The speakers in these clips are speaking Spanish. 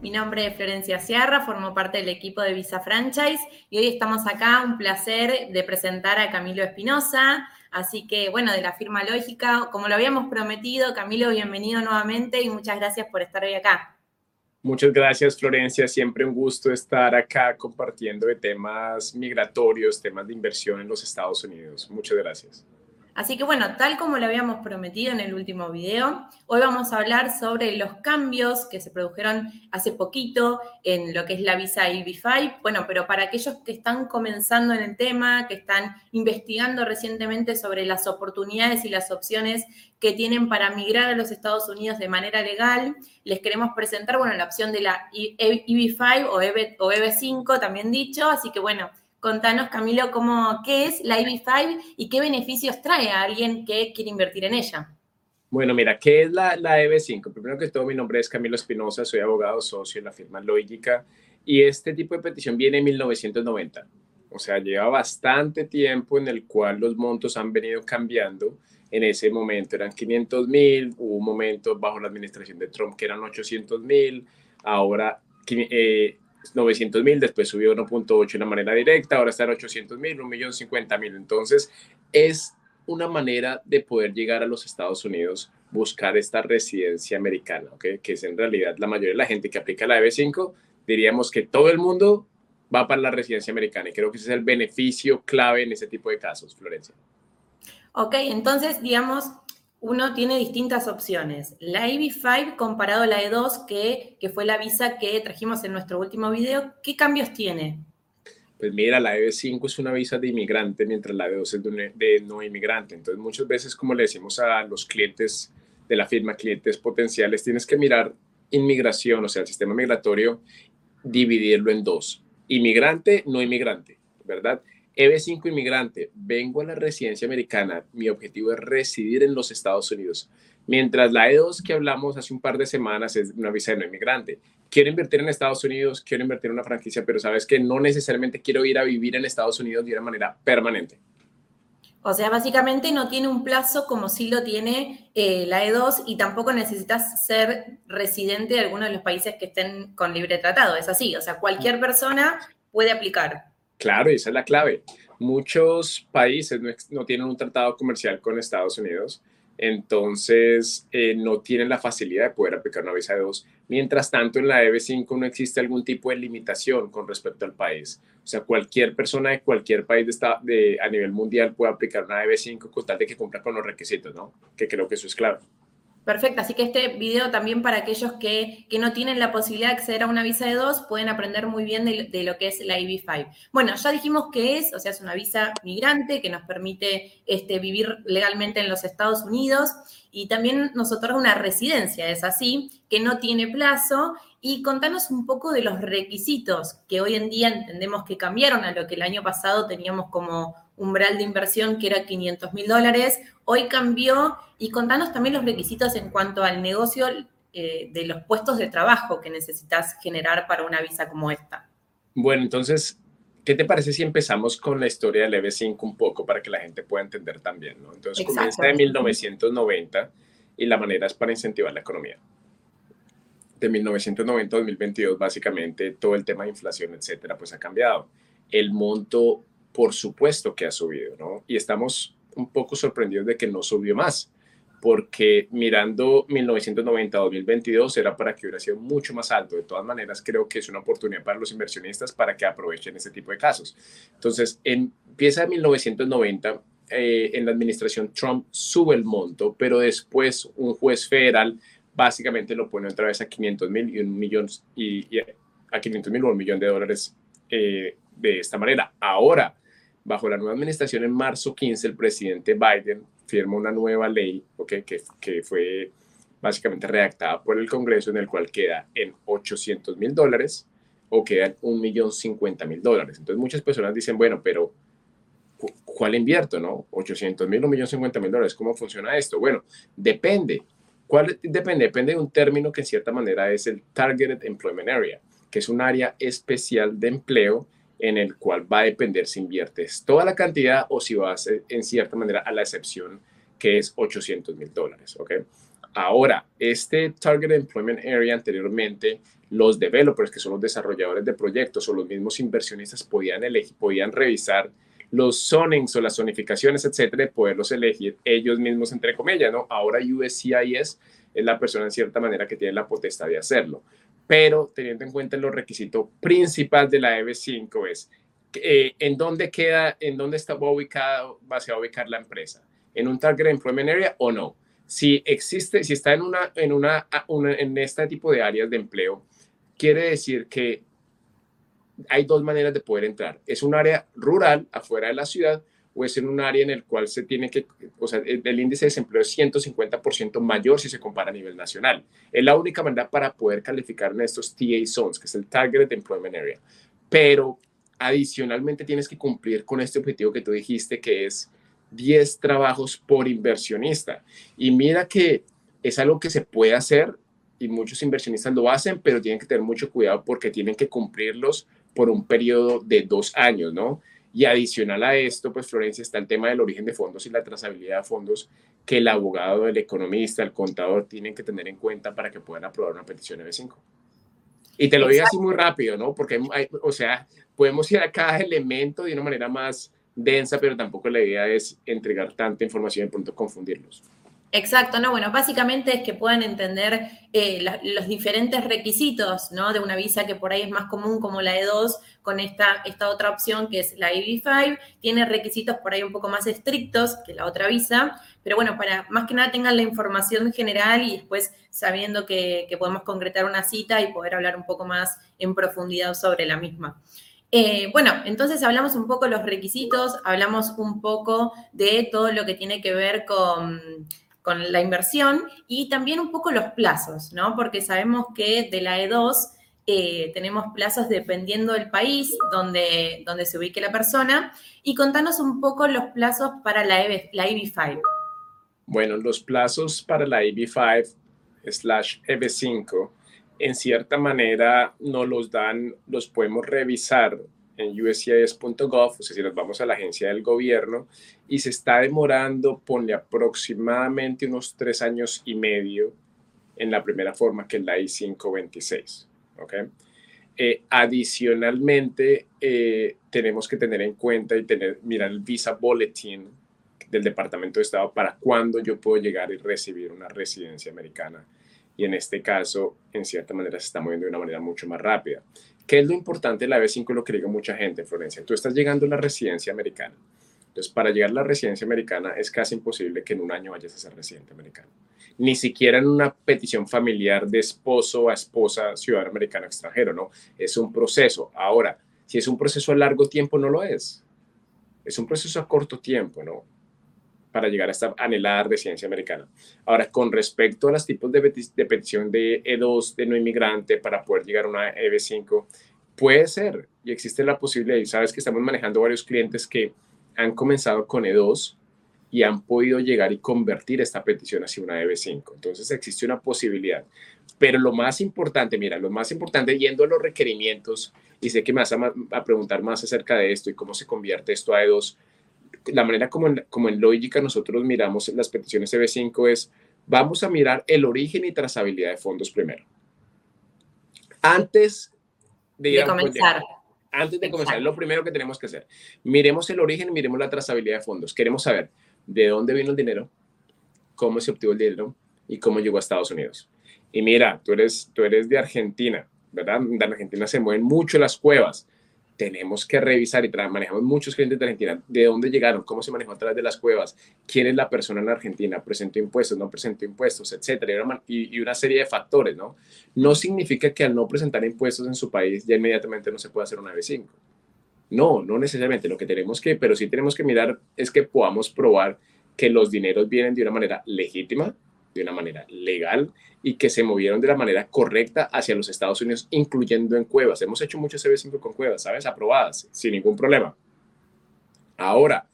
Mi nombre es Florencia Sierra, formo parte del equipo de Visa Franchise y hoy estamos acá, un placer de presentar a Camilo Espinosa, así que bueno, de la firma Lógica, como lo habíamos prometido, Camilo, bienvenido nuevamente y muchas gracias por estar hoy acá. Muchas gracias Florencia, siempre un gusto estar acá compartiendo de temas migratorios, temas de inversión en los Estados Unidos. Muchas gracias. Así que bueno, tal como lo habíamos prometido en el último video, hoy vamos a hablar sobre los cambios que se produjeron hace poquito en lo que es la visa EB5. Bueno, pero para aquellos que están comenzando en el tema, que están investigando recientemente sobre las oportunidades y las opciones que tienen para migrar a los Estados Unidos de manera legal, les queremos presentar, bueno, la opción de la EB5 o EB5, también dicho. Así que bueno, Contanos, Camilo, cómo, qué es la EB5 y qué beneficios trae a alguien que quiere invertir en ella. Bueno, mira, ¿qué es la, la EB5? Primero que todo, mi nombre es Camilo Espinosa, soy abogado socio en la firma Lógica y este tipo de petición viene en 1990. O sea, lleva bastante tiempo en el cual los montos han venido cambiando. En ese momento eran 500 mil, hubo un momento bajo la administración de Trump que eran 800 mil, ahora eh, 900 mil, después subió 1.8 de una manera directa, ahora está en 800 mil, 1.050.000. Entonces, es una manera de poder llegar a los Estados Unidos, buscar esta residencia americana, que es en realidad la mayoría de la gente que aplica la EB5, diríamos que todo el mundo va para la residencia americana y creo que ese es el beneficio clave en ese tipo de casos, Florencia. Ok, entonces, digamos, uno tiene distintas opciones. La EB5 comparado a la E2, que, que, fue la visa que trajimos en nuestro último video, ¿qué cambios tiene? Pues mira, la EB5 es una visa de inmigrante, mientras la E2 es de, de no inmigrante. Entonces, muchas veces, como le decimos a los clientes de la firma, clientes potenciales, tienes que mirar inmigración, o sea, el sistema migratorio, dividirlo en dos. Inmigrante, no inmigrante, ¿verdad? EB5 inmigrante, vengo a la residencia americana, mi objetivo es residir en los Estados Unidos. Mientras la E2 que hablamos hace un par de semanas es una visa de no inmigrante. Quiero invertir en Estados Unidos, quiero invertir en una franquicia, pero sabes que no necesariamente quiero ir a vivir en Estados Unidos de una manera permanente. O sea, básicamente no tiene un plazo como si lo tiene eh, la E2 y tampoco necesitas ser residente de alguno de los países que estén con libre tratado. Es así, o sea, cualquier persona puede aplicar. Claro, esa es la clave. Muchos países no, tienen un tratado comercial con Estados Unidos, entonces eh, no tienen la facilidad de poder aplicar una visa de dos. Mientras tanto, en la EB5 no existe algún tipo de limitación con respecto al país. O sea, cualquier persona de cualquier país de, a nivel mundial puede aplicar una EB5 con tal de que cumpla con los requisitos, ¿no? Que creo que eso es clave. Perfecto, así que este video también para aquellos que, no tienen la posibilidad de acceder a una visa de dos pueden aprender muy bien de, lo que es la EB5. Bueno, ya dijimos que es, o sea, es una visa migrante que nos permite este, vivir legalmente en los Estados Unidos y también nos otorga una residencia, es así, que no tiene plazo. Y contanos un poco de los requisitos que hoy en día entendemos que cambiaron a lo que el año pasado teníamos como umbral de inversión que era 500 mil dólares, hoy cambió y contanos también los requisitos en cuanto al negocio eh, de los puestos de trabajo que necesitas generar para una visa como esta. Bueno, entonces, ¿qué te parece si empezamos con la historia del EB5 un poco para que la gente pueda entender también? ¿no? Entonces, comienza en 1990 y la manera es para incentivar la economía. De 1990 a 2022, básicamente, todo el tema de inflación, etcétera, pues ha cambiado. El monto por supuesto que ha subido, ¿no? Y estamos un poco sorprendidos de que no subió más, porque mirando 1990 2022 era para que hubiera sido mucho más alto. De todas maneras, creo que es una oportunidad para los inversionistas para que aprovechen este tipo de casos. Entonces, empieza en 1990, eh, en la administración Trump sube el monto, pero después un juez federal básicamente lo pone otra vez a 500 mil y un millón y, a 500 mil o un millón de dólares eh, de esta manera. Ahora, bajo la nueva administración en marzo 15, el presidente Biden firma una nueva ley okay, que, que fue básicamente redactada por el Congreso en el cual queda en 800 mil dólares o queda en 1.050.000 dólares. Entonces muchas personas dicen, bueno, pero ¿cuál invierto? ¿No? 800 mil o 1.050 mil dólares. ¿Cómo funciona esto? Bueno, depende. ¿Cuál depende? Depende de un término que en cierta manera es el Targeted Employment Area, que es un área especial de empleo en el cual va a depender si inviertes toda la cantidad o si vas en cierta manera a la excepción que es 800 mil dólares. ¿ok? Ahora, este Target Employment Area anteriormente, los developers, que son los desarrolladores de proyectos o los mismos inversionistas, podían, elegir, podían revisar los zonings o las zonificaciones, etcétera, de poderlos elegir ellos mismos, entre comillas, ¿no? Ahora USCIS es la persona en cierta manera que tiene la potestad de hacerlo. Pero teniendo en cuenta los requisitos principal de la EB5 es eh, en dónde queda, en dónde está ubicada, va a ubicar la empresa, en un Target Employment Area o no si existe, si está en, una, en, una, en este tipo de áreas de empleo, quiere decir que hay dos maneras de poder entrar. Es un área rural, afuera de la ciudad, o es en un área en el cual se tiene que, o sea, el índice de desempleo es 150% mayor si se compara a nivel nacional. Es la única manera para poder calificar en estos TA zones, que es el Targeted Employment Area. Pero adicionalmente tienes que cumplir con este objetivo que tú dijiste, que es 10 trabajos por inversionista. Y mira que es algo que se puede hacer y muchos inversionistas lo hacen, pero tienen que tener mucho cuidado porque tienen que cumplirlos por un periodo de dos años, ¿no? Y adicional a esto, pues Florencia, está el tema del origen de fondos y la trazabilidad de fondos que el abogado, el economista, el contador tienen que tener en cuenta para que puedan aprobar una petición EB5. Y te lo digo así muy rápido, ¿no? Porque, o sea, podemos ir a cada elemento de una manera más, densa, pero tampoco la idea es entregar tanta información y de pronto confundirlos. Exacto, no, bueno, básicamente es que puedan entender eh, los diferentes requisitos, ¿no? De una visa que por ahí es más común como la E2, con esta, esta otra opción que es la EB5, tiene requisitos por ahí un poco más estrictos que la otra visa, pero bueno, para más que nada tengan la información general y después sabiendo que, podemos concretar una cita y poder hablar un poco más en profundidad sobre la misma. Eh, bueno, entonces hablamos un poco de los requisitos, hablamos un poco de todo lo que tiene que ver con, la inversión y también un poco los plazos, ¿no? Porque sabemos que de la E2 eh, tenemos plazos dependiendo del país donde, donde se ubique la persona. Y contanos un poco los plazos para la, EB, la EB5. Bueno, los plazos para la EB5 slash EB5 en cierta manera nos los dan, los podemos revisar en uscis.gov, o sea, si nos vamos a la agencia del gobierno, y se está demorando, ponle aproximadamente unos tres años y medio en la primera forma, que es la I-526. ¿ok? Eh, adicionalmente, eh, tenemos que tener en cuenta y tener, mirar el Visa Bulletin del Departamento de Estado para cuándo yo puedo llegar y recibir una residencia americana y en este caso, en cierta manera, se está moviendo de una manera mucho más rápida. ¿Qué es lo importante de la B5? Lo que diga mucha gente, Florencia. Tú estás llegando a la residencia americana. Entonces, para llegar a la residencia americana es casi imposible que en un año vayas a ser residente americano. Ni siquiera en una petición familiar de esposo a esposa ciudadano americano extranjero, ¿no? Es un proceso. Ahora, si es un proceso a largo tiempo, no lo es. Es un proceso a corto tiempo, ¿no? para llegar a esta anhelada residencia americana. Ahora, con respecto a los tipos de, petición de E2 de no inmigrante para poder llegar a una EB5, puede ser y existe la posibilidad. Y sabes que estamos manejando varios clientes que han comenzado con E2 y han podido llegar y convertir esta petición hacia una EB5. Entonces existe una posibilidad. Pero lo más importante, mira, lo más importante, yendo a los requerimientos, y sé que me vas a, a preguntar más acerca de esto y cómo se convierte esto a E2, la manera como en, como en lógica nosotros miramos las peticiones EB5 es, vamos a mirar el origen y trazabilidad de fondos primero. Antes de, comenzar. Antes de comenzar, lo primero que tenemos que hacer. Miremos el origen miremos la trazabilidad de fondos. Queremos saber de dónde vino el dinero, cómo se obtuvo el dinero y cómo llegó a Estados Unidos. Y mira, tú eres, tú eres de Argentina, ¿verdad? En Argentina se mueven mucho las cuevas tenemos que revisar y manejamos muchos clientes de Argentina, de dónde llegaron, cómo se manejó a través de las cuevas, quién es la persona en Argentina, presentó impuestos, no presentó impuestos, etcétera, y una, serie de factores, ¿no? No significa que al no presentar impuestos en su país ya inmediatamente no se pueda hacer una B5. No, no necesariamente. Lo que tenemos que, pero sí tenemos que mirar es que podamos probar que los dineros vienen de una manera legítima, de una manera legal y que se movieron de la manera correcta hacia los Estados Unidos, incluyendo en cuevas. Hemos hecho muchos CB5 con cuevas, ¿sabes? Aprobadas, sin ningún problema. Ahora,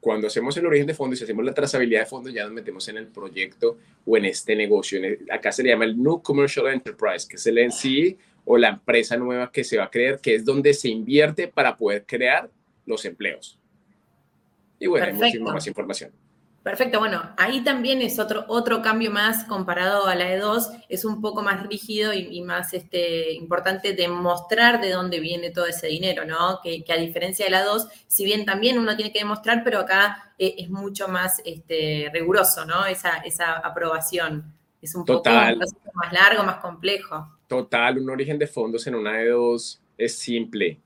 cuando hacemos el origen de fondos y hacemos la trazabilidad de fondos, ya nos metemos en el proyecto o en este negocio. acá se le llama el New Commercial Enterprise, que es el NCE o la empresa nueva que se va a crear, que es donde se invierte para poder crear los empleos. Y bueno, hay muchísima más información. Perfecto, bueno, ahí también es otro, otro cambio más comparado a la E2, es un poco más rígido y, más este, importante demostrar de dónde viene todo ese dinero, ¿no? Que, a diferencia de la 2, si bien también uno tiene que demostrar, pero acá eh, es mucho más este, riguroso, ¿no? Esa, esa aprobación. Es un poco más largo, más complejo. Total, un origen de fondos en una E2 es simple,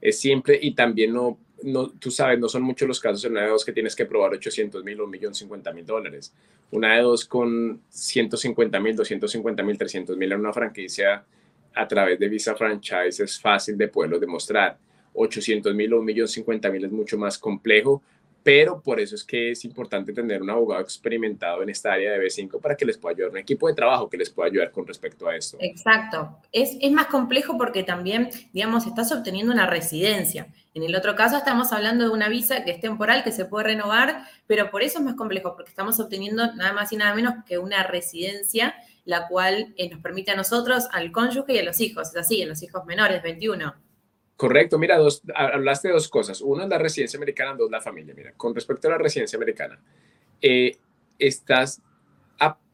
es simple y también no no, tú sabes, no son muchos los casos en una de dos que tienes que probar 800 mil o 1.050.000 mil dólares. Una de dos con 150 mil, 250 mil, 300 mil en una franquicia a través de Visa Franchise es fácil de poderlo demostrar. 800 mil o 1.050.000 es mucho más complejo, pero por eso es que es importante tener un abogado experimentado en esta área de B5 para que les pueda ayudar, un equipo de trabajo que les pueda ayudar con respecto a esto. Exacto. Es, es más complejo porque también, digamos, estás obteniendo una residencia. En el otro caso estamos hablando de una visa que es temporal, que se puede renovar, pero por eso es más complejo, porque estamos obteniendo nada más y nada menos que una residencia, la cual eh, nos permite a nosotros, al cónyuge y a los hijos. Es así, a los hijos menores, 21. Correcto, mira, dos, hablaste de dos cosas. Una es la residencia americana, dos la familia. Mira, con respecto a la residencia americana, eh, estás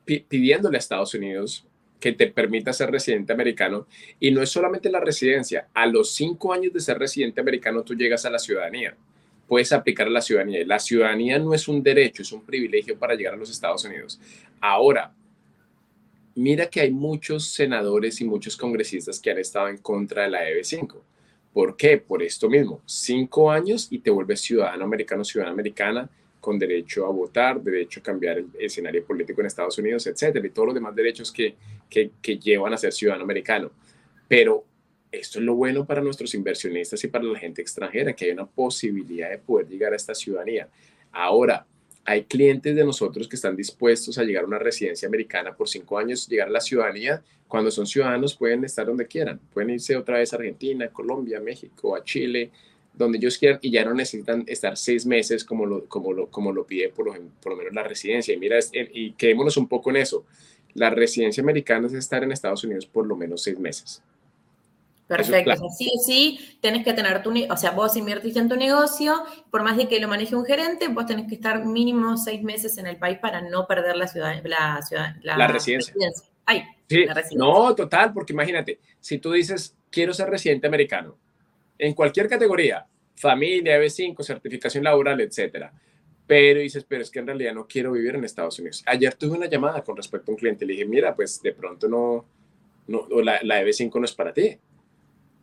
pidiéndole a Estados Unidos que te permita ser residente americano y no es solamente la residencia. A los cinco años de ser residente americano tú llegas a la ciudadanía. Puedes aplicar a la ciudadanía. La ciudadanía no es un derecho, es un privilegio para llegar a los Estados Unidos. Ahora, mira que hay muchos senadores y muchos congresistas que han estado en contra de la EB5 ¿Por qué? Por esto mismo. Cinco años y te vuelves ciudadano americano, ciudadana americana, con derecho a votar, derecho a cambiar el escenario político en Estados Unidos, etcétera, y todos los demás derechos que, que, que llevan a ser ciudadano americano. Pero esto es lo bueno para nuestros inversionistas y para la gente extranjera, que hay una posibilidad de poder llegar a esta ciudadanía. Ahora, hay clientes de nosotros que están dispuestos a llegar a una residencia americana por cinco años, llegar a la ciudadanía. Cuando son ciudadanos pueden estar donde quieran. Pueden irse otra vez a Argentina, Colombia, México, a Chile, donde ellos quieran y ya no necesitan estar seis meses como lo, como lo, como lo pide por lo, menos la residencia. Y mira, y quedémonos un poco en eso. La residencia americana es estar en Estados Unidos por lo menos seis meses. Perfecto. sí o sí, tenés que tener tu, o sea, vos invertiste en tu negocio, por más de que lo maneje un gerente, vos tenés que estar mínimo seis meses en el país para no perder la ciudad, la, ciudad, la, residencia. Ay, la residencia. No, total, porque imagínate, si tú dices, quiero ser residente americano, en cualquier categoría, familia, B5, certificación laboral, etcétera, pero dices, pero es que en realidad no quiero vivir en Estados Unidos. Ayer tuve una llamada con respecto a un cliente, le dije, mira, pues de pronto no, no la, la EB5 no es para ti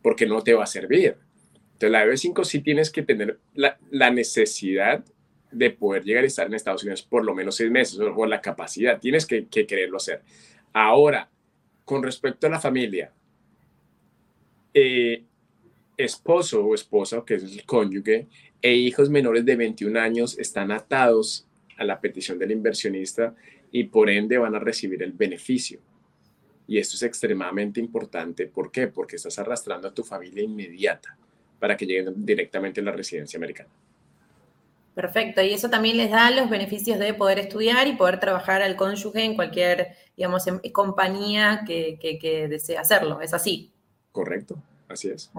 porque no te va a servir. Entonces, la EB5 sí tienes que tener la, necesidad de poder llegar a estar en Estados Unidos por lo menos seis meses, o, la capacidad, tienes que, quererlo hacer. Ahora, con respecto a la familia, eh, esposo o esposa, que es el cónyuge, e hijos menores de 21 años están atados a la petición del inversionista y por ende van a recibir el beneficio. Y esto es extremadamente importante. ¿Por qué? Porque estás arrastrando a tu familia inmediata para que lleguen directamente a la residencia americana. Perfecto, y eso también les da los beneficios de poder estudiar y poder trabajar al cónyuge en cualquier, digamos, compañía que, que, desee hacerlo. ¿Es así? Correcto, así es.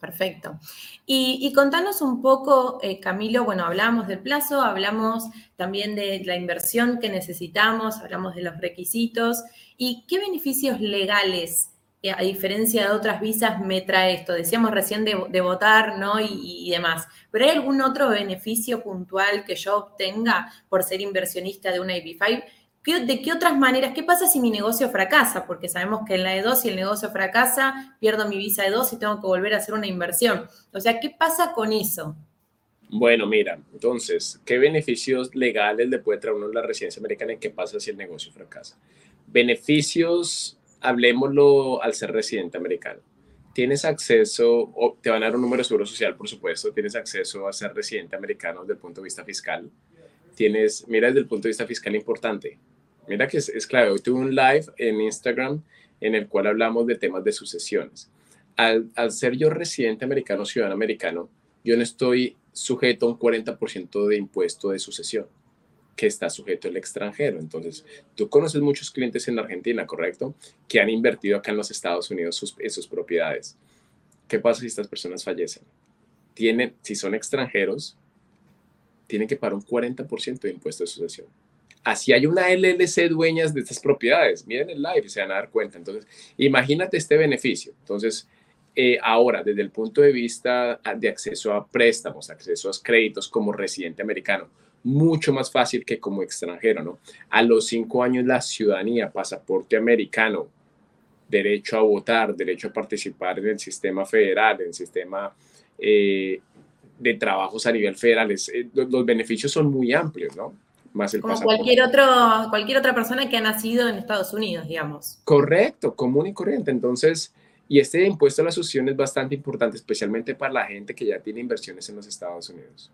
Perfecto. Y, contanos un poco, eh, Camilo, bueno, hablamos del plazo, hablamos también de la inversión que necesitamos, hablamos de los requisitos y qué beneficios legales, eh, a diferencia de otras visas, me trae esto. Decíamos recién de, votar, ¿no? Y, demás. Pero ¿hay algún otro beneficio puntual que yo obtenga por ser inversionista de una IP5? ¿De qué otras maneras? ¿Qué pasa si mi negocio fracasa? Porque sabemos que en la E2, si el negocio fracasa, pierdo mi visa E2 y tengo que volver a hacer una inversión. O sea, ¿qué pasa con eso? Bueno, mira, entonces, ¿qué beneficios legales le puede traer uno la residencia americana y qué pasa si el negocio fracasa? Beneficios, hablemoslo al ser residente americano. Tienes acceso, o te van a dar un número de seguro social, por supuesto, tienes acceso a ser residente americano desde el punto de vista fiscal tienes, mira desde el punto de vista fiscal importante. Mira que es, clave. Hoy tuve un live en Instagram en el cual hablamos de temas de sucesiones. Al, ser yo residente americano, ciudadano americano, yo no estoy sujeto a un 40% de impuesto de sucesión que está sujeto el extranjero. Entonces, tú conoces muchos clientes en Argentina, ¿correcto? Que han invertido acá en los Estados Unidos sus, en sus propiedades. ¿Qué pasa si estas personas fallecen? Tienen, si son extranjeros, tienen que pagar un 40% de impuesto de sucesión. Así hay una LLC dueñas de estas propiedades. Miren el live y se van a dar cuenta. Entonces, imagínate este beneficio. Entonces, eh, ahora, desde el punto de vista de acceso a préstamos, acceso a créditos como residente americano, mucho más fácil que como extranjero, ¿no? A los cinco años la ciudadanía, pasaporte americano, derecho a votar, derecho a participar en el sistema federal, en el sistema eh, de trabajos a nivel federal. Eh, los beneficios son muy amplios, ¿no? Más el Como cualquier, otro, cualquier otra persona que ha nacido en Estados Unidos, digamos. Correcto, común y corriente. Entonces, y este impuesto a la sucesión es bastante importante, especialmente para la gente que ya tiene inversiones en los Estados Unidos.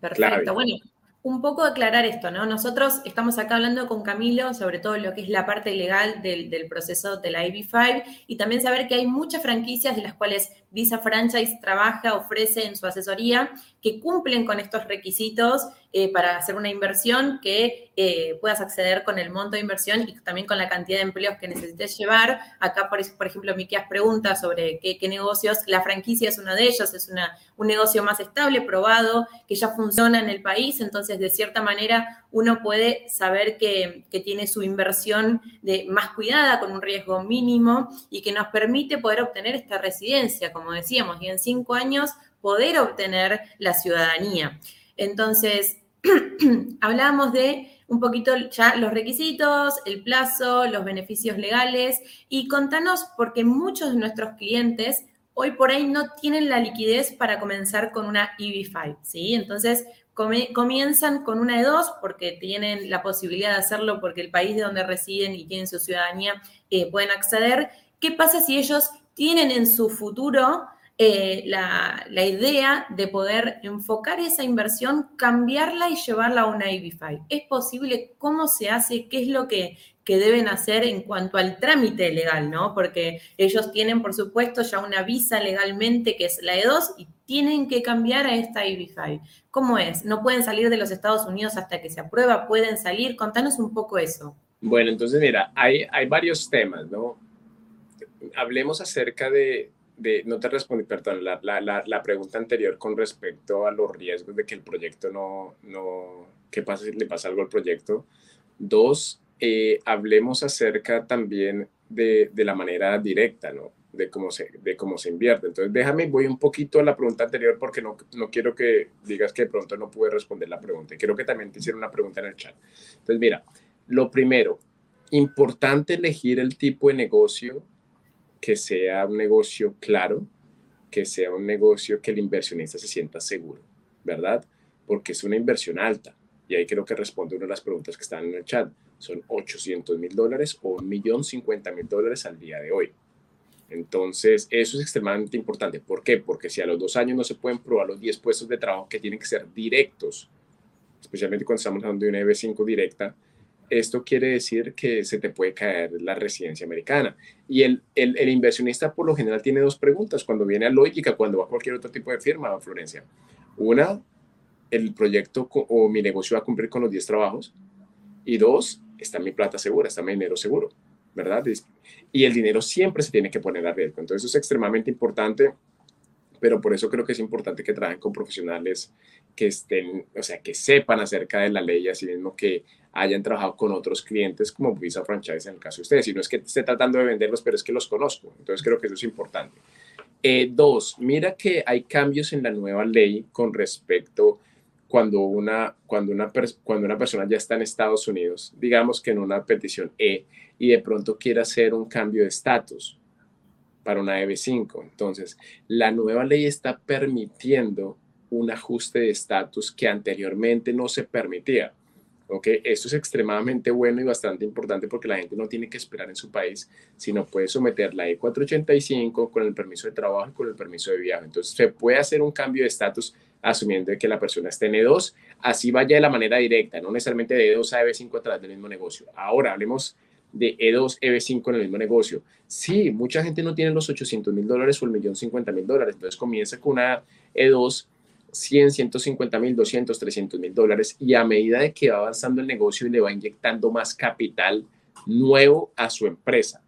Perfecto. Bueno, un poco aclarar esto, ¿no? Nosotros estamos acá hablando con Camilo sobre todo lo que es la parte legal del, del proceso de la AB5 y también saber que hay muchas franquicias de las cuales Visa Franchise trabaja, ofrece en su asesoría, que cumplen con estos requisitos eh, para hacer una inversión, que eh, puedas acceder con el monto de inversión y también con la cantidad de empleos que necesites llevar. Acá, por, por ejemplo, Miqueas pregunta sobre qué, negocios, la franquicia es uno de ellos, es una, un negocio más estable, probado, que ya funciona en el país, entonces de cierta manera uno puede saber que, que tiene su inversión de, más cuidada, con un riesgo mínimo y que nos permite poder obtener esta residencia como decíamos, y en cinco años poder obtener la ciudadanía. Entonces, hablábamos de un poquito ya los requisitos, el plazo, los beneficios legales y contanos porque muchos de nuestros clientes hoy por ahí no tienen la liquidez para comenzar con una EB5, ¿sí? Entonces, comienzan con una de dos porque tienen la posibilidad de hacerlo porque el país de donde residen y tienen su ciudadanía eh, pueden acceder. ¿Qué pasa si ellos tienen en su futuro eh, la, idea de poder enfocar esa inversión, cambiarla y llevarla a una IB5. ¿Es posible? ¿Cómo se hace? ¿Qué es lo que, deben hacer en cuanto al trámite legal? ¿no? Porque ellos tienen, por supuesto, ya una visa legalmente que es la E2 y tienen que cambiar a esta IB5. ¿Cómo es? ¿No pueden salir de los Estados Unidos hasta que se aprueba? ¿Pueden salir? Contanos un poco eso. Bueno, entonces mira, hay, hay varios temas, ¿no? hablemos acerca de, no te respondí, perdón, la, la, la, pregunta anterior con respecto a los riesgos de que el proyecto no, no, ¿qué pasa si le pasa algo al proyecto? Dos, eh, hablemos acerca también de, de, la manera directa, ¿no? De cómo, se, de cómo se invierte. Entonces, déjame, voy un poquito a la pregunta anterior porque no, no quiero que digas que de pronto no pude responder la pregunta. Quiero que también te hiciera una pregunta en el chat. Entonces, mira, lo primero, importante elegir el tipo de negocio que sea un negocio claro, que sea un negocio que el inversionista se sienta seguro, ¿verdad? Porque es una inversión alta. Y ahí creo que responde una de las preguntas que están en el chat. Son 800 mil dólares o 1.050.000 dólares al día de hoy. Entonces, eso es extremadamente importante. ¿Por qué? Porque si a los dos años no se pueden probar los 10 puestos de trabajo que tienen que ser directos, especialmente cuando estamos hablando de una EB5 directa, esto quiere decir que se te puede caer la residencia americana. Y el, el, inversionista por lo general tiene dos preguntas cuando viene a Lógica, cuando va a cualquier otro tipo de firma, Florencia. Una, el proyecto o mi negocio va a cumplir con los 10 trabajos. Y dos, está mi plata segura, está mi dinero seguro, ¿verdad? Y el dinero siempre se tiene que poner a riesgo. Entonces eso es extremadamente importante, pero por eso creo que es importante que trabajen con profesionales que estén, o sea, que sepan acerca de la ley, así mismo que hayan trabajado con otros clientes como Visa Franchise en el caso de ustedes. Y no es que esté tratando de venderlos, pero es que los conozco. Entonces creo que eso es importante. Eh, dos, mira que hay cambios en la nueva ley con respecto cuando una, cuando, una cuando una persona ya está en Estados Unidos, digamos que en una petición E, y de pronto quiere hacer un cambio de estatus para una EB5. Entonces, la nueva ley está permitiendo un ajuste de estatus que anteriormente no se permitía. ¿Ok? Esto es extremadamente bueno y bastante importante porque la gente no tiene que esperar en su país, sino puede someter la E485 con el permiso de trabajo y con el permiso de viaje. Entonces, se puede hacer un cambio de estatus asumiendo que la persona esté en E2, así vaya de la manera directa, no necesariamente de E2 a EB5 a través del mismo negocio. Ahora, hablemos de E2, EB5 en el mismo negocio. Sí, mucha gente no tiene los 800 mil dólares o el millón 50 mil dólares, entonces comienza con una E2 100, 150 mil, 200, 300 mil dólares y a medida de que va avanzando el negocio y le va inyectando más capital nuevo a su empresa.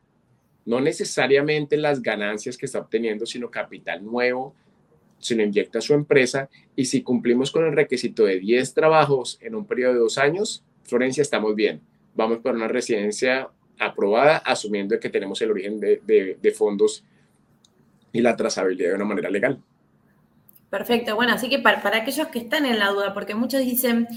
No necesariamente las ganancias que está obteniendo, sino capital nuevo se lo inyecta a su empresa y si cumplimos con el requisito de 10 trabajos en un periodo de dos años, Florencia, estamos bien. Vamos por una residencia aprobada, asumiendo que tenemos el origen de fondos y la trazabilidad de una manera legal. Perfecto, bueno, así que para, aquellos que están en la duda, porque muchos dicen,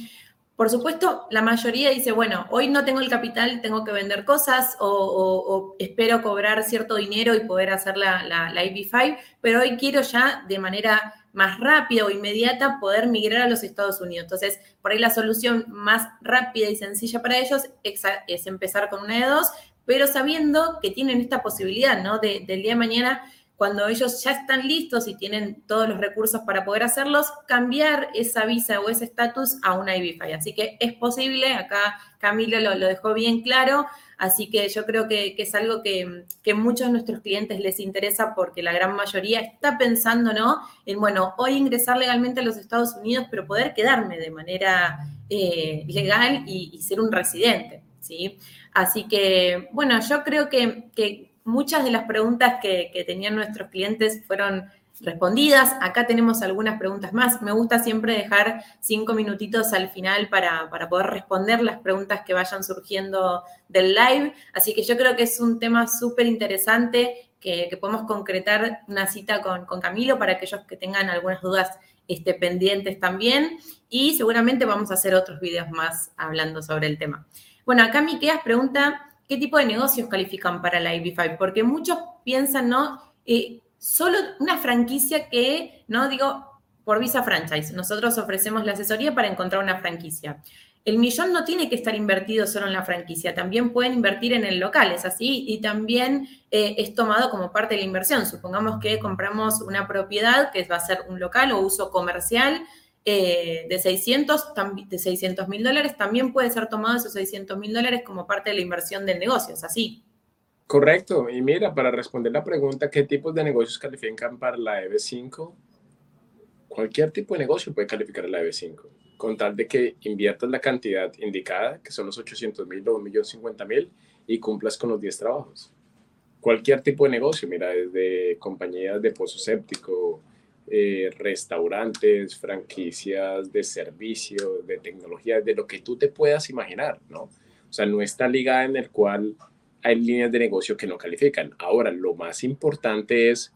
por supuesto, la mayoría dice, bueno, hoy no tengo el capital, tengo que vender cosas o, espero cobrar cierto dinero y poder hacer la, la, la IP5, pero hoy quiero ya de manera más rápida o inmediata poder migrar a los Estados Unidos. Entonces, por ahí la solución más rápida y sencilla para ellos es, empezar con una de dos, pero sabiendo que tienen esta posibilidad, ¿no? del día de mañana cuando ellos ya están listos y tienen todos los recursos para poder hacerlos, cambiar esa visa o ese estatus a una IBFI. Así que es posible, acá Camilo lo, dejó bien claro, así que yo creo que, es algo que, que, muchos de nuestros clientes les interesa porque la gran mayoría está pensando, ¿no? En, bueno, hoy ingresar legalmente a los Estados Unidos, pero poder quedarme de manera eh, legal y, ser un residente, ¿sí? Así que, bueno, yo creo que, que muchas de las preguntas que, tenían nuestros clientes fueron respondidas. Acá tenemos algunas preguntas más. Me gusta siempre dejar cinco minutitos al final para, poder responder las preguntas que vayan surgiendo del live. Así que yo creo que es un tema súper interesante que, podemos concretar una cita con, Camilo para aquellos que tengan algunas dudas este, pendientes también. Y seguramente vamos a hacer otros videos más hablando sobre el tema. Bueno, acá Miqueas pregunta, qué tipo de negocios califican para la IB5, porque muchos piensan, ¿no? Eh, solo una franquicia que, no digo, por Visa Franchise, nosotros ofrecemos la asesoría para encontrar una franquicia. El millón no tiene que estar invertido solo en la franquicia, también pueden invertir en el local, es así, y también eh, es tomado como parte de la inversión. Supongamos que compramos una propiedad que va a ser un local o uso comercial, eh, de 600 de 600 mil dólares, también puede ser tomado esos 600 mil dólares como parte de la inversión del negocio, ¿es así? Correcto. Y mira, para responder la pregunta, ¿qué tipos de negocios califican para la EB5? Cualquier tipo de negocio puede calificar la EB5, con tal de que inviertas la cantidad indicada, que son los 800 mil o 1.050.000, y cumplas con los 10 trabajos. Cualquier tipo de negocio, mira, desde compañías de pozo séptico, eh, restaurantes, franquicias de servicio, de tecnología, de lo que tú te puedas imaginar, ¿no? O sea, no está ligada en el cual hay líneas de negocio que no califican. Ahora, lo más importante es,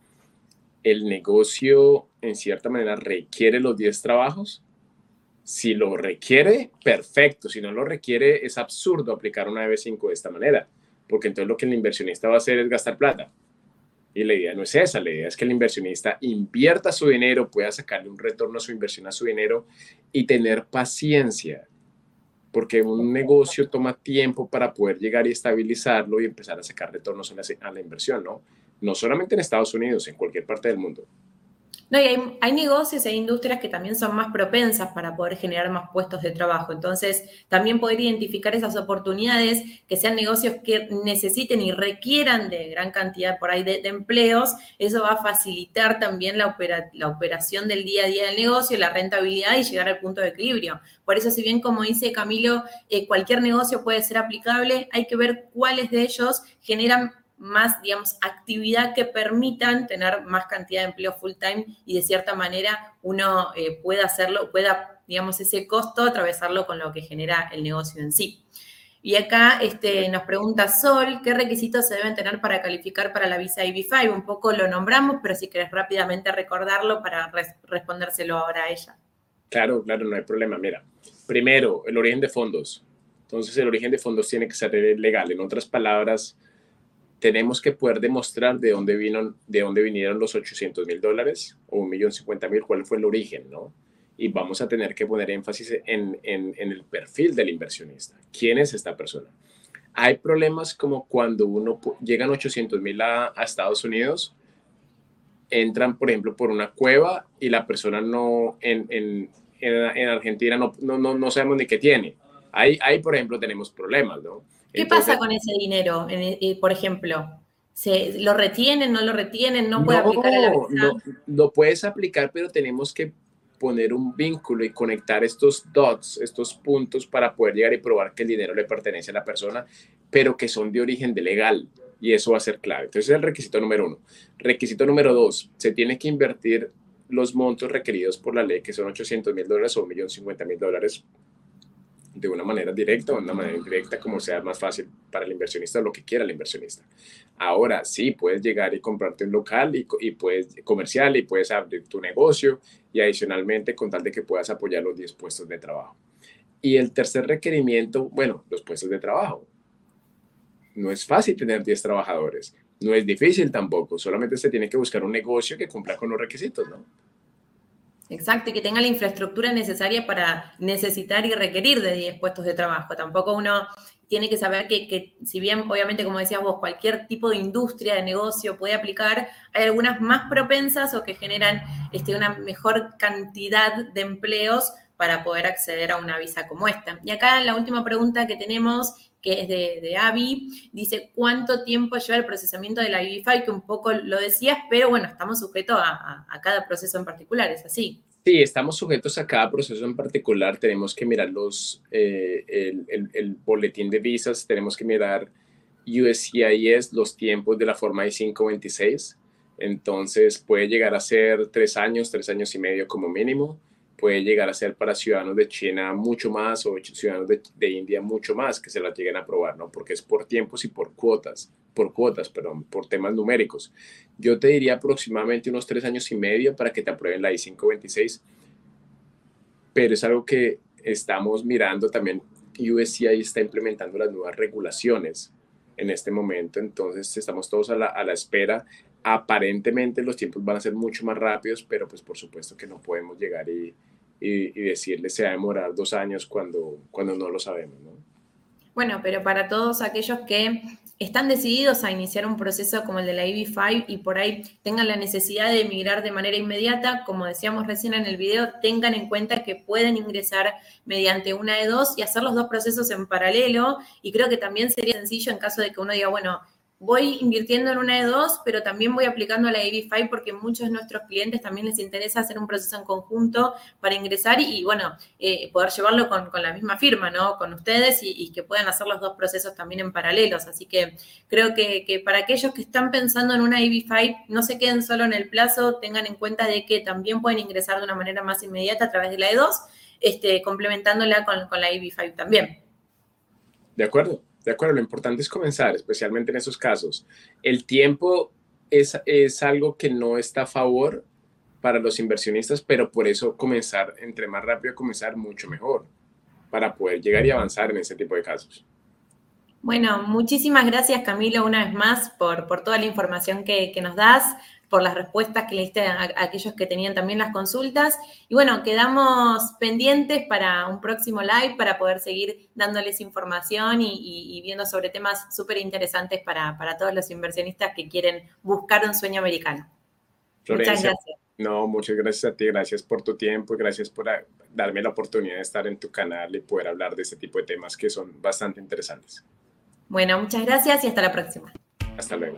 el negocio en cierta manera requiere los 10 trabajos. Si lo requiere, perfecto. Si no lo requiere, es absurdo aplicar una EB5 de esta manera, porque entonces lo que el inversionista va a hacer es gastar plata. Y la idea no es esa, la idea es que el inversionista invierta su dinero, pueda sacarle un retorno a su inversión, a su dinero y tener paciencia, porque un negocio toma tiempo para poder llegar y estabilizarlo y empezar a sacar retornos a la, a la inversión, ¿no? No solamente en Estados Unidos, en cualquier parte del mundo. No, y hay, hay, negocios e industrias que también son más propensas para poder generar más puestos de trabajo. Entonces, también poder identificar esas oportunidades, que sean negocios que necesiten y requieran de gran cantidad por ahí de, empleos, eso va a facilitar también la, la, operación del día a día del negocio, la rentabilidad y llegar al punto de equilibrio. Por eso, si bien, como dice Camilo, eh, cualquier negocio puede ser aplicable, hay que ver cuáles de ellos generan más, digamos, actividad que permitan tener más cantidad de empleo full time y de cierta manera uno eh, pueda hacerlo, pueda, digamos, ese costo atravesarlo con lo que genera el negocio en sí. Y acá este, nos pregunta Sol, ¿qué requisitos se deben tener para calificar para la visa IB5? Un poco lo nombramos, pero si querés rápidamente recordarlo para respondérselo ahora a ella. Claro, claro, no hay problema. Mira, primero, el origen de fondos. Entonces, el origen de fondos tiene que ser legal. En otras palabras, tenemos que poder demostrar de dónde, vino, de dónde vinieron los 800 mil dólares o 1.050.000, cuál fue el origen, ¿no? Y vamos a tener que poner énfasis en, en, el perfil del inversionista. ¿Quién es esta persona? Hay problemas como cuando uno llegan 800 mil a, Estados Unidos, entran, por ejemplo, por una cueva y la persona no, en, en, en Argentina no, no, no, sabemos ni qué tiene. Ahí, ahí, por ejemplo, tenemos problemas, ¿no? ¿Qué pasa con ese dinero, eh, por ejemplo? ¿Se, ¿Lo retienen, no lo retienen? ¿No puede aplicar a la No, lo puedes aplicar, pero tenemos que poner un vínculo y conectar estos dots, estos puntos para poder llegar y probar que el dinero le pertenece a la persona, pero que son de origen de legal. Y eso va a ser clave. Entonces, es el requisito número uno. Requisito número dos, se tiene que invertir los montos requeridos por la ley, que son 800 mil dólares o 1.050.000 dólares de una manera directa o de una manera indirecta, como sea más fácil para el inversionista, lo que quiera el inversionista. Ahora sí, puedes llegar y comprarte un local y, y puedes comercial y puedes abrir tu negocio y adicionalmente con tal de que puedas apoyar los 10 puestos de trabajo. Y el tercer requerimiento, bueno, los puestos de trabajo. No es fácil tener 10 trabajadores, no es difícil tampoco, solamente se tiene que buscar un negocio que cumpla con los requisitos, ¿no? Exacto, y que tenga la infraestructura necesaria para necesitar y requerir de 10 puestos de trabajo. Tampoco uno tiene que saber que, si bien, obviamente, como decías vos, cualquier tipo de industria, de negocio puede aplicar, hay algunas más propensas o que generan este, una mejor cantidad de empleos para poder acceder a una visa como esta. Y acá la última pregunta que tenemos, que es de, de Avi, dice, ¿cuánto tiempo lleva el procesamiento de la IBFI? Que un poco lo decías, pero bueno, estamos sujetos a, cada proceso en particular, ¿es así? Sí, estamos sujetos a cada proceso en particular. Tenemos que mirar los, eh, el, el, boletín de visas, tenemos que mirar USCIS, los tiempos de la forma I-526. Entonces puede llegar a ser tres años, tres años y medio como mínimo puede llegar a ser para ciudadanos de China mucho más o ciudadanos de, India mucho más que se la lleguen a aprobar, ¿no? Porque es por tiempos y por cuotas, por cuotas, perdón, por temas numéricos. Yo te diría aproximadamente unos tres años y medio para que te aprueben la I-526, pero es algo que estamos mirando también. USCI está implementando las nuevas regulaciones en este momento, entonces estamos todos a la, a la espera aparentemente los tiempos van a ser mucho más rápidos, pero pues por supuesto que no podemos llegar y, y, decirle se va a demorar dos años cuando, cuando no lo sabemos. ¿no? Bueno, pero para todos aquellos que están decididos a iniciar un proceso como el de la EB5 y por ahí tengan la necesidad de emigrar de manera inmediata, como decíamos recién en el video, tengan en cuenta que pueden ingresar mediante una de dos y hacer los dos procesos en paralelo. Y creo que también sería sencillo en caso de que uno diga, bueno, voy invirtiendo en una de dos, pero también voy aplicando a la AB5 porque muchos de nuestros clientes también les interesa hacer un proceso en conjunto para ingresar y, bueno, eh, poder llevarlo con, la misma firma, ¿no? Con ustedes y, que puedan hacer los dos procesos también en paralelos. Así que creo que, para aquellos que están pensando en una AB5, no se queden solo en el plazo, tengan en cuenta de que también pueden ingresar de una manera más inmediata a través de la E2, este, complementándola con, con la AB5 también. De acuerdo. De acuerdo, lo importante es comenzar, especialmente en esos casos. El tiempo es, es algo que no está a favor para los inversionistas, pero por eso comenzar, entre más rápido comenzar, mucho mejor, para poder llegar y avanzar en ese tipo de casos. Bueno, muchísimas gracias Camilo una vez más por, por toda la información que, que nos das por las respuestas que le diste a, aquellos que tenían también las consultas. Y bueno, quedamos pendientes para un próximo live para poder seguir dándoles información y, viendo sobre temas súper interesantes para, todos los inversionistas que quieren buscar un sueño americano. muchas gracias. No, muchas gracias a ti, gracias por tu tiempo, gracias por darme la oportunidad de estar en tu canal y poder hablar de este tipo de temas que son bastante interesantes. Bueno, muchas gracias y hasta la próxima. Hasta luego.